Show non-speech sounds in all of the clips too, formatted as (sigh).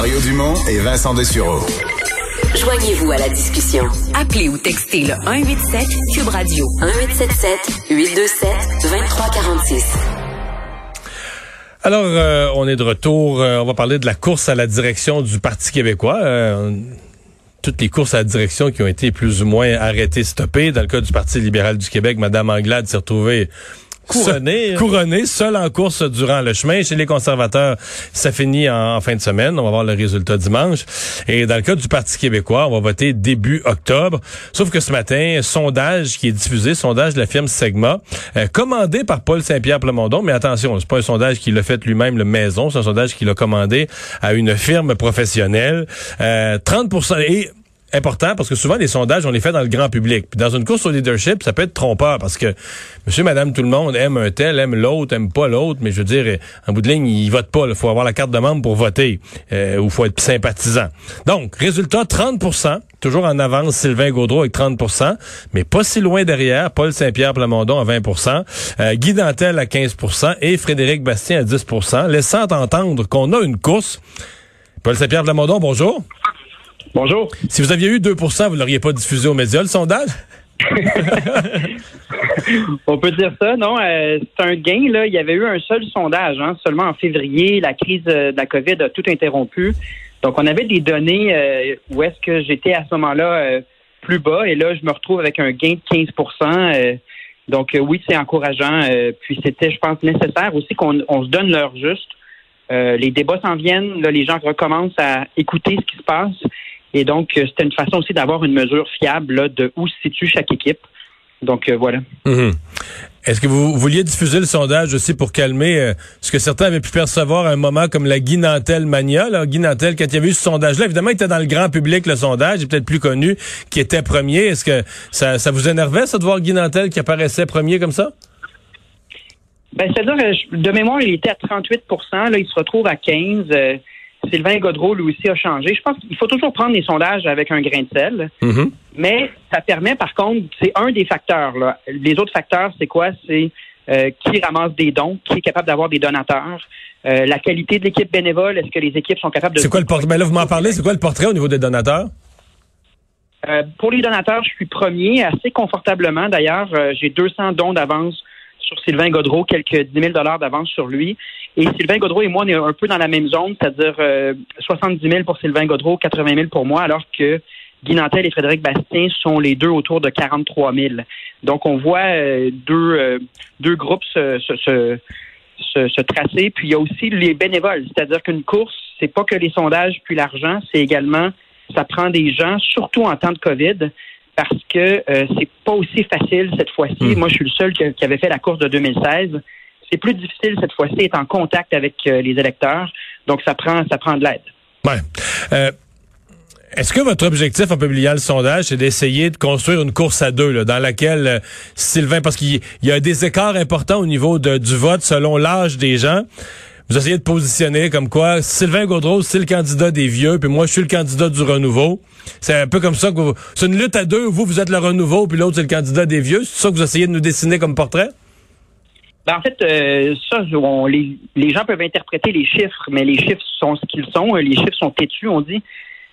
Mario Dumont et Vincent Dessureau. Joignez-vous à la discussion. Appelez ou textez le 187 Cube Radio 1877 827 2346. Alors, euh, on est de retour. Euh, on va parler de la course à la direction du Parti québécois. Euh, toutes les courses à la direction qui ont été plus ou moins arrêtées, stoppées. Dans le cas du Parti libéral du Québec, Mme Anglade s'est retrouvée couronné. Couronné, seul en course durant le chemin. Chez les conservateurs, ça finit en, fin de semaine. On va voir le résultat dimanche. Et dans le cas du Parti québécois, on va voter début octobre. Sauf que ce matin, sondage qui est diffusé, sondage de la firme Segma, euh, commandé par Paul Saint-Pierre Plamondon. Mais attention, c'est pas un sondage qu'il a fait lui-même le maison, c'est un sondage qu'il a commandé à une firme professionnelle. Euh, 30% et important parce que souvent les sondages on les fait dans le grand public. Puis dans une course au leadership, ça peut être trompeur parce que monsieur madame tout le monde aime un tel, aime l'autre, aime pas l'autre, mais je veux dire en bout de ligne, il vote pas, il faut avoir la carte de membre pour voter euh, ou faut être sympathisant. Donc, résultat 30% toujours en avance Sylvain Gaudreau avec 30% mais pas si loin derrière Paul Saint-Pierre Plamondon à 20% euh, Guy Dantel à 15% et Frédéric Bastien à 10% laissant entendre qu'on a une course. Paul Saint-Pierre Plamondon, bonjour. Bonjour. Si vous aviez eu 2% vous l'auriez pas diffusé aux médias, le sondage? (laughs) On peut dire ça, non? Euh, c'est un gain, là. Il y avait eu un seul sondage, hein, seulement en février. La crise euh, de la COVID a tout interrompu. Donc, on avait des données euh, où est-ce que j'étais à ce moment-là plus bas. Et là, je me retrouve avec un gain de 15% Donc, oui, c'est encourageant. puis, c'était, je pense, nécessaire aussi qu'on se donne l'heure juste. les débats s'en viennent. Là, les gens recommencent à écouter ce qui se passe. Et donc, euh, c'était une façon aussi d'avoir une mesure fiable de où se situe chaque équipe. Donc, euh, voilà. Mhm. Est-ce que vous vouliez diffuser le sondage aussi pour calmer euh, ce que certains avaient pu percevoir à un moment comme la Guinantel mania? Là? Guinantel, quand il y avait eu ce sondage-là, évidemment, il était dans le grand public, le sondage, il est peut-être plus connu, qui était premier. Est-ce que ça, ça vous énervait, ça, de voir Guinantel qui apparaissait premier comme ça? Ben, c'est-à-dire, de mémoire, il était à 38% là, il se retrouve à 15 Sylvain Godreau, lui aussi, a changé. Je pense qu'il faut toujours prendre les sondages avec un grain de sel. Mm-hmm. Mais ça permet, par contre, c'est un des facteurs. Là. Les autres facteurs, c'est quoi? C'est euh, qui ramasse des dons, qui est capable d'avoir des donateurs, euh, la qualité de l'équipe bénévole, est-ce que les équipes sont capables de... C'est quoi le portrait? Ben là, vous m'en parlez, c'est quoi le portrait au niveau des donateurs? Euh, pour les donateurs, je suis premier, assez confortablement d'ailleurs. j'ai 200 dons d'avance sur Sylvain Godreau, quelques 10 000 d'avance sur lui. Et Sylvain Godreau et moi, on est un peu dans la même zone, c'est-à-dire 70 euh, 000 pour Sylvain Godreau, 80 000 pour moi, alors que Guy Nantel et Frédéric Bastien sont les deux autour de 43 000. Donc, on voit euh, deux, euh, deux groupes se, se, se, se, tracer. Puis, il y a aussi les bénévoles, c'est-à-dire qu'une course, c'est pas que les sondages puis l'argent, c'est également, ça prend des gens, surtout en temps de COVID, parce que c'est pas aussi facile cette fois-ci. Hmm. Moi, je suis le seul qui avait fait la course de 2016 c'est plus difficile cette fois-ci d'être en contact avec euh, les électeurs. Donc, ça prend, ça prend de l'aide. Ouais. Euh, est-ce que votre objectif en publiant le sondage, c'est d'essayer de construire une course à deux, là, dans laquelle euh, Sylvain, parce qu'il y a des écarts importants au niveau de, du vote selon l'âge des gens. Vous essayez de positionner comme quoi Sylvain Gaudreau, c'est le candidat des vieux, puis moi, je suis le candidat du renouveau. C'est un peu comme ça que vous... C'est une lutte à deux, vous, vous êtes le renouveau, puis l'autre, c'est le candidat des vieux. C'est ça que vous essayez de nous dessiner comme portrait? Ben, en fait, euh, ça, les, gens peuvent interpréter les chiffres, mais les chiffres sont ce qu'ils sont. Les chiffres sont têtus, on dit.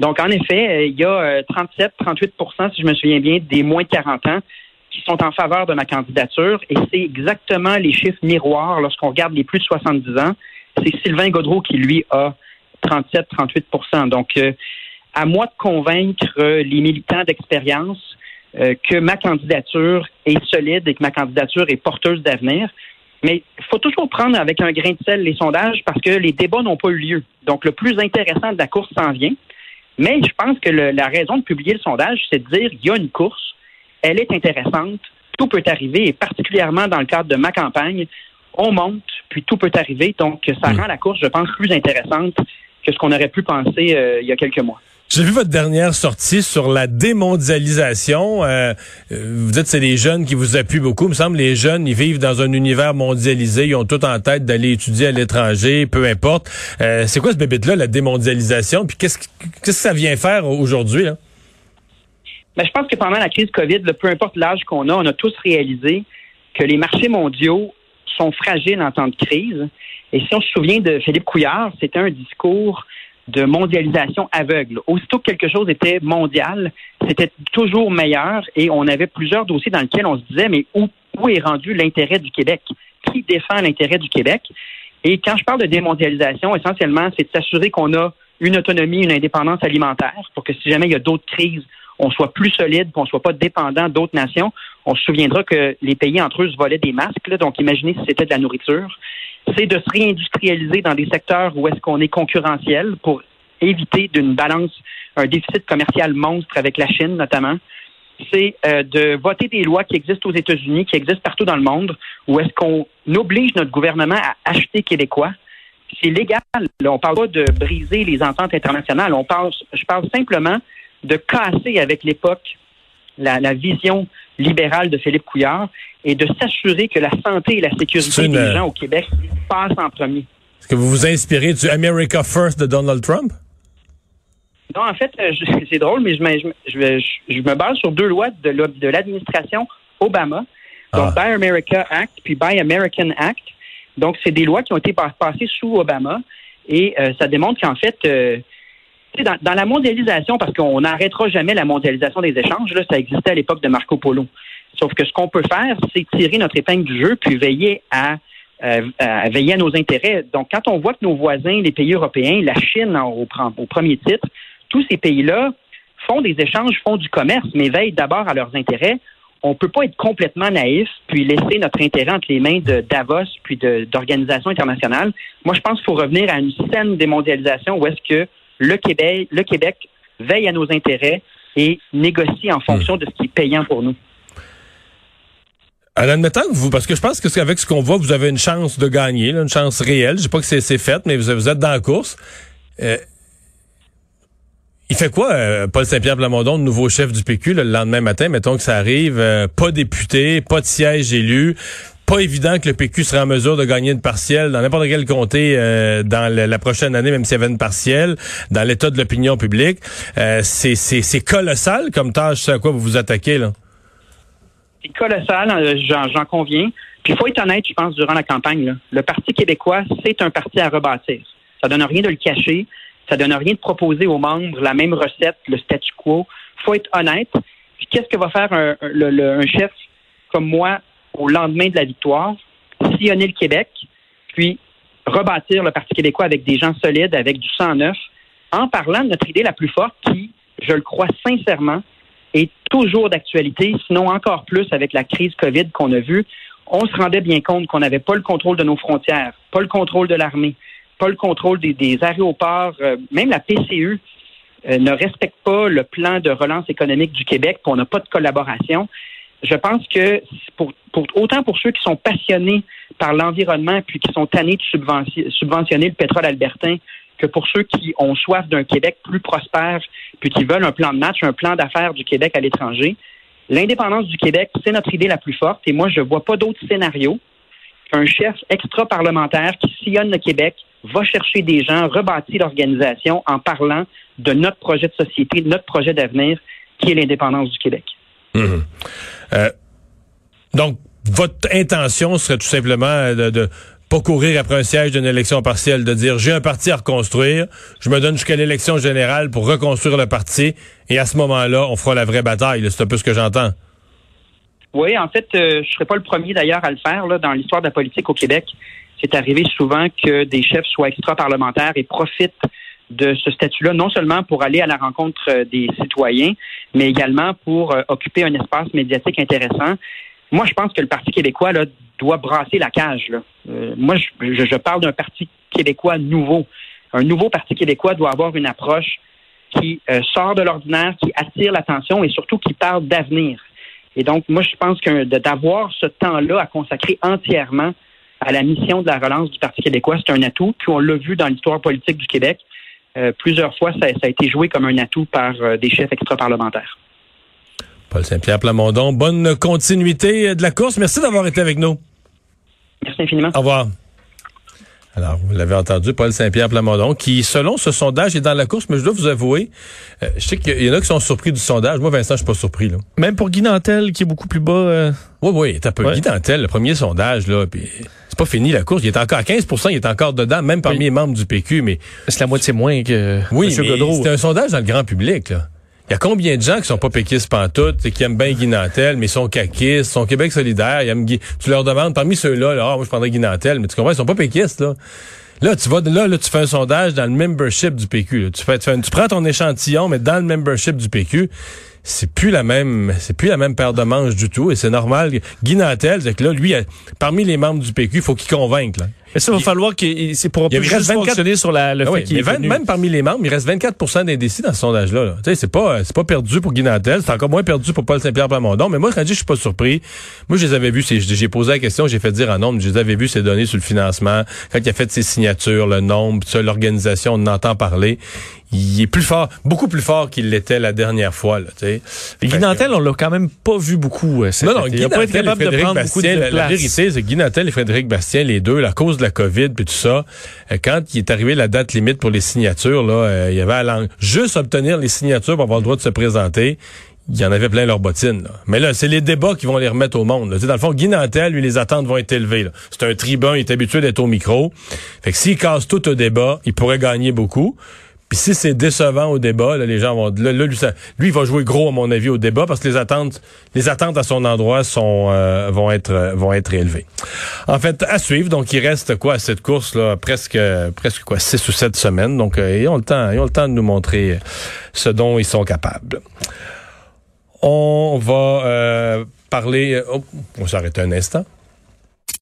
Donc, en effet, euh, il y a 37, euh, 38% si je me souviens bien, des moins de 40 ans qui sont en faveur de ma candidature. Et c'est exactement les chiffres miroirs lorsqu'on regarde les plus de 70 ans. C'est Sylvain Godreau qui, lui, a 37, 38% Donc, à moi de convaincre les militants d'expérience que ma candidature est solide et que ma candidature est porteuse d'avenir. Mais il faut toujours prendre avec un grain de sel les sondages parce que les débats n'ont pas eu lieu. Donc, le plus intéressant de la course s'en vient. Mais je pense que la raison de publier le sondage, c'est de dire il y a une course, elle est intéressante, tout peut arriver, et particulièrement dans le cadre de ma campagne, on monte, puis tout peut arriver. Donc, ça hmm. rend la course, je pense, plus intéressante que ce qu'on aurait pu penser euh, il y a quelques mois. J'ai vu votre dernière sortie sur la démondialisation. Euh, euh, vous dites que c'est les jeunes qui vous appuient beaucoup. Il me semble les jeunes, ils vivent dans un univers mondialisé. Ils ont tout en tête d'aller étudier à l'étranger, peu importe. Euh, c'est quoi ce bébé-là, la démondialisation? Puis qu'est-ce, qu'est-ce que ça vient faire aujourd'hui? Là? Ben, je pense que pendant la crise COVID, peu importe l'âge qu'on a, on a tous réalisé que les marchés mondiaux sont fragiles en temps de crise. Et si on se souvient de Philippe Couillard, c'était un discours de mondialisation aveugle. Aussitôt que quelque chose était mondial, c'était toujours meilleur et on avait plusieurs dossiers dans lesquels on se disait, mais où, où est rendu l'intérêt du Québec? Qui défend l'intérêt du Québec? Et quand je parle de démondialisation, essentiellement, c'est de s'assurer qu'on a une autonomie, une indépendance alimentaire pour que si jamais il y a d'autres crises, on soit plus solide, qu'on soit pas dépendant d'autres nations. On se souviendra que les pays entre eux se volaient des masques, donc imaginez si c'était de la nourriture. C'est de se réindustrialiser dans des secteurs où est-ce qu'on est concurrentiel pour éviter d'une balance, un déficit commercial monstre avec la Chine notamment. C'est euh, de voter des lois qui existent aux États-Unis, qui existent partout dans le monde, où est-ce qu'on oblige notre gouvernement à acheter québécois. C'est légal. Là, on parle pas de briser les ententes internationales. On parle, je parle simplement de casser avec l'époque la, la, vision libérale de Philippe Couillard et de s'assurer que la santé et la sécurité une... des gens au Québec passent en premier. Est-ce que vous vous inspirez du America First de Donald Trump? Non, en fait, (laughs) c'est drôle, mais je me, je, je me, base sur deux lois de l'administration Obama, donc ah. Buy America Act puis Buy American Act. Donc, c'est des lois qui ont été passées sous Obama et euh, ça démontre qu'en fait, euh, dans, la mondialisation, parce qu'on n'arrêtera jamais la mondialisation des échanges, ça existait à l'époque de Marco Polo. Sauf que ce qu'on peut faire, c'est tirer notre épingle du jeu puis veiller à, euh, veiller à nos intérêts. Donc, quand on voit que nos voisins, les pays européens, la Chine au, au premier titre, tous ces pays-là font des échanges, font du commerce, mais veillent d'abord à leurs intérêts. On ne peut pas être complètement naïf puis laisser notre intérêt entre les mains de Davos puis d'organisations internationales. Moi, je pense qu'il faut revenir à une saine démondialisation où est-ce que le Québec, le Québec veille à nos intérêts et négocie en fonction de ce qui est payant pour nous. En admettant que vous, parce que je pense que avec ce qu'on voit, vous avez une chance de gagner, une chance réelle. Je sais pas que c'est fait, mais vous, êtes dans la course. Euh, il fait quoi, euh, Paul Saint-Pierre Plamondon, le nouveau chef du PQ, le lendemain matin, mettons que ça arrive, euh, pas député, pas de siège élu, pas évident que le PQ sera en mesure de gagner une partielle dans n'importe quel comté euh, dans la prochaine année, même s'il y avait une partielle, dans l'état de l'opinion publique. c'est colossal comme tâche, à quoi vous vous attaquez, là. C'est colossal, j'en conviens. Puis il faut être honnête, je pense, durant la campagne. Là. Le Parti québécois, c'est un parti à rebâtir. Ça donne rien de le cacher. Ça donne rien de proposer aux membres la même recette, le statu quo. faut être honnête. Puis qu'est-ce que va faire un, un, chef comme moi au lendemain de la victoire? Sillonner le Québec, puis rebâtir le Parti québécois avec des gens solides, avec du sang neuf, en parlant de notre idée la plus forte qui, je le crois sincèrement, est toujours d'actualité, sinon encore plus avec la crise COVID qu'on a vue. On se rendait bien compte qu'on n'avait pas le contrôle de nos frontières, pas le contrôle de l'armée, pas le contrôle des, aéroports, euh, même la PCU euh, ne respecte pas le plan de relance économique du Québec, puis on n'a pas de collaboration. Je pense que pour, autant pour ceux qui sont passionnés par l'environnement puis qui sont tannés de subventionner le pétrole albertain que pour ceux qui ont soif d'un Québec plus prospère puis qui veulent un plan de match, un plan d'affaires du Québec à l'étranger. L'indépendance du Québec, c'est notre idée la plus forte et moi, je ne vois pas d'autre scénario qu'un chef extra-parlementaire qui sillonne le Québec, va chercher des gens, rebâtit l'organisation en parlant de notre projet de société, de notre projet d'avenir, qui est l'indépendance du Québec. Euh, donc, votre intention serait tout simplement de, de pas courir après un siège d'une élection partielle, de dire j'ai un parti à reconstruire, je me donne jusqu'à l'élection générale pour reconstruire le parti, et à ce moment-là, on fera la vraie bataille. C'est un peu ce que j'entends. Oui, en fait, euh, je ne serais pas le premier d'ailleurs à le faire dans l'histoire de la politique au Québec c'est arrivé souvent que des chefs soient extra-parlementaires et profitent de ce statut-là, non seulement pour aller à la rencontre euh, des citoyens, mais également pour euh, occuper un espace médiatique intéressant. Moi, je pense que le Parti québécois là, doit brasser la cage. Euh, moi, je, je parle d'un Parti québécois nouveau. Un nouveau Parti québécois doit avoir une approche qui sort de l'ordinaire, qui attire l'attention et surtout qui parle d'avenir. Et donc, moi, je pense que d'avoir ce temps-là à consacrer entièrement à la mission de la relance du Parti québécois. C'est un atout. Puis on l'a vu dans l'histoire politique du Québec. Euh, plusieurs fois, ça, a été joué comme un atout par euh, des chefs extra-parlementaires. Paul Saint-Pierre Plamondon, bonne continuité de la course. Merci d'avoir été avec nous. Merci infiniment. Au revoir. Alors, vous l'avez entendu, Paul Saint-Pierre Plamondon, qui, selon ce sondage, est dans la course, mais je dois vous avouer, euh, je sais qu'il y en a qui sont surpris du sondage. Moi, Vincent, je suis pas surpris. Là. Même pour Guy Nantel, qui est beaucoup plus bas. euh, Oui, oui, t'as peu Ouais. Guy Dantel, le premier sondage, là, puis c'est pas fini la course. Il est encore à 15% il est encore dedans, même parmi Oui. les membres du PQ, mais c'est la moitié moins que oui, c'est un sondage dans le grand public, là. Il y a combien de gens qui sont pas péquistes pantoute et qui aiment bien Guy Nantel, mais sont caquistes, sont Québec solidaire, ils aiment Guy- Tu leur demandes, parmi ceux-là, là, ah, moi je prendrais Guy Nantel, mais tu comprends, ils sont pas péquistes, là. Là, tu vas là, là, tu fais un sondage dans le membership du PQ. là. Tu prends ton échantillon, mais dans le membership du PQ, c'est plus la même, c'est plus la même paire de manches du tout, et c'est normal. Guy Nantel, c'est que là, lui, euh, parmi les membres du PQ, il faut qu'il convainque. Là. Mais ça, il va Il- falloir qu'il c'est pour Il plus reste juste 24 fonctionner sur la, le Ah fait qu'il est même parmi les membres, il reste 24% d'indécis dans ce sondage-là. là. Tu sais, c'est pas, c'est pas perdu pour Guy Nantel, c'est encore moins perdu pour Paul Saint-Pierre Plamondon. Mais moi, quand je dis je suis pas surpris, moi, je les avais vus, j'ai posé la question, j'ai fait dire en nombre, je les avais vus ces données sur le financement, quand il a fait ses signatures, le nombre, l'organisation, on en entend parler. Il est plus fort, beaucoup plus fort qu'il l'était la dernière fois. Là, Guy Nantel, on l'a quand même pas vu beaucoup. euh, non, non, été. Guy il a pas été capable de prendre beaucoup de la, la vérité, c'est que Guy Nantel et Frédéric Bastien, les deux, la cause de la COVID puis tout ça, euh, quand il est arrivé la date limite pour les signatures, là, euh, il y avait à l'en- juste obtenir les signatures pour avoir le droit de se présenter. Il y en avait plein leurs bottines. là. Mais là, c'est les débats qui vont les remettre au monde. là. Dans le fond, Guy Nantel, lui, les attentes vont être élevées. C'est un tribun, il est habitué d'être au micro. Fait que s'il casse tout au débat, il pourrait gagner beaucoup. Puis si c'est décevant au débat, là, les gens vont. Là, lui, ça- lui, il va jouer gros, à mon avis, au débat parce que les attentes, les attentes à son endroit sont euh, vont être euh, vont être élevées. En fait, à suivre. Donc, il reste quoi à cette course là, presque presque quoi, six ou sept semaines. Donc, euh, ils ont le temps, ils ont le temps de nous montrer euh, ce dont ils sont capables. On va euh, parler. oh, on s'arrête un instant.